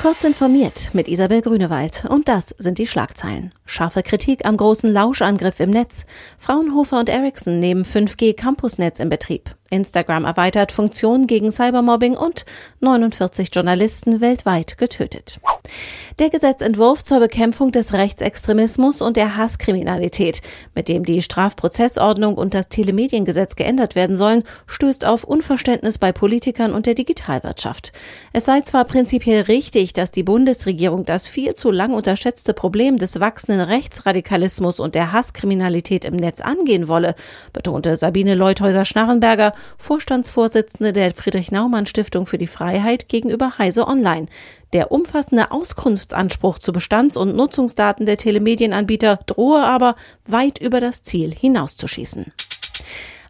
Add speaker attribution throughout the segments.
Speaker 1: Kurz informiert mit Isabel Grünewald. Und das sind die Schlagzeilen. Scharfe Kritik am großen Lauschangriff im Netz. Fraunhofer und Ericsson nehmen 5G Campusnetz in Betrieb. Instagram erweitert Funktionen gegen Cybermobbing und 49 Journalisten weltweit getötet. Der Gesetzentwurf zur Bekämpfung des Rechtsextremismus und der Hasskriminalität, mit dem die Strafprozessordnung und das Telemediengesetz geändert werden sollen, stößt auf Unverständnis bei Politikern und der Digitalwirtschaft. Es sei zwar prinzipiell richtig, dass die Bundesregierung das viel zu lang unterschätzte Problem des wachsenden Rechtsradikalismus und der Hasskriminalität im Netz angehen wolle, betonte Sabine Leuthäuser-Schnarrenberger, Vorstandsvorsitzende der Friedrich-Naumann-Stiftung für die Freiheit gegenüber Heise Online. Der umfassende Auskunftsanspruch zu Bestands- und Nutzungsdaten der Telemedienanbieter drohe aber weit über das Ziel hinauszuschießen.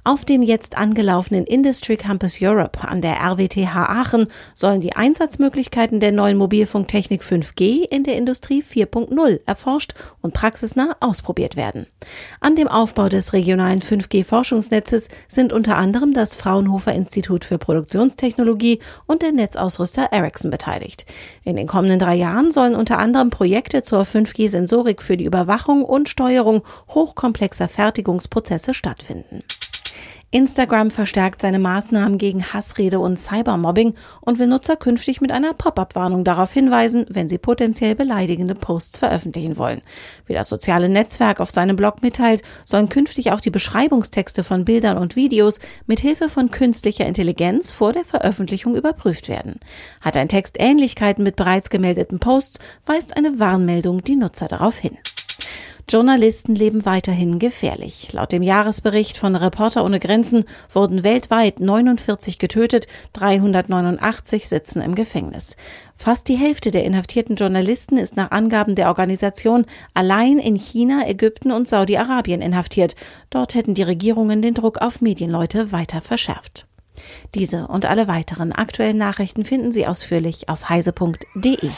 Speaker 1: Auf dem jetzt angelaufenen Industry Campus Europe an der RWTH Aachen sollen die Einsatzmöglichkeiten der neuen Mobilfunktechnik 5G in der Industrie 4.0 erforscht und praxisnah ausprobiert werden. An dem Aufbau des regionalen 5G-Forschungsnetzes sind unter anderem das Fraunhofer Institut für Produktionstechnologie und der Netzausrüster Ericsson beteiligt. In den kommenden drei Jahren sollen unter anderem Projekte zur 5G-Sensorik für die Überwachung und Steuerung hochkomplexer Fertigungsprozesse stattfinden. Instagram verstärkt seine Maßnahmen gegen Hassrede und Cybermobbing und will Nutzer künftig mit einer Pop-up-Warnung darauf hinweisen, wenn sie potenziell beleidigende Posts veröffentlichen wollen. Wie das soziale Netzwerk auf seinem Blog mitteilt, sollen künftig auch die Beschreibungstexte von Bildern und Videos mit Hilfe von künstlicher Intelligenz vor der Veröffentlichung überprüft werden. Hat ein Text Ähnlichkeiten mit bereits gemeldeten Posts, weist eine Warnmeldung die Nutzer darauf hin. Journalisten leben weiterhin gefährlich. Laut dem Jahresbericht von Reporter ohne Grenzen wurden weltweit 49 getötet, 389 sitzen im Gefängnis. Fast die Hälfte der inhaftierten Journalisten ist nach Angaben der Organisation allein in China, Ägypten und Saudi-Arabien inhaftiert. Dort hätten die Regierungen den Druck auf Medienleute weiter verschärft. Diese und alle weiteren aktuellen Nachrichten finden Sie ausführlich auf heise.de.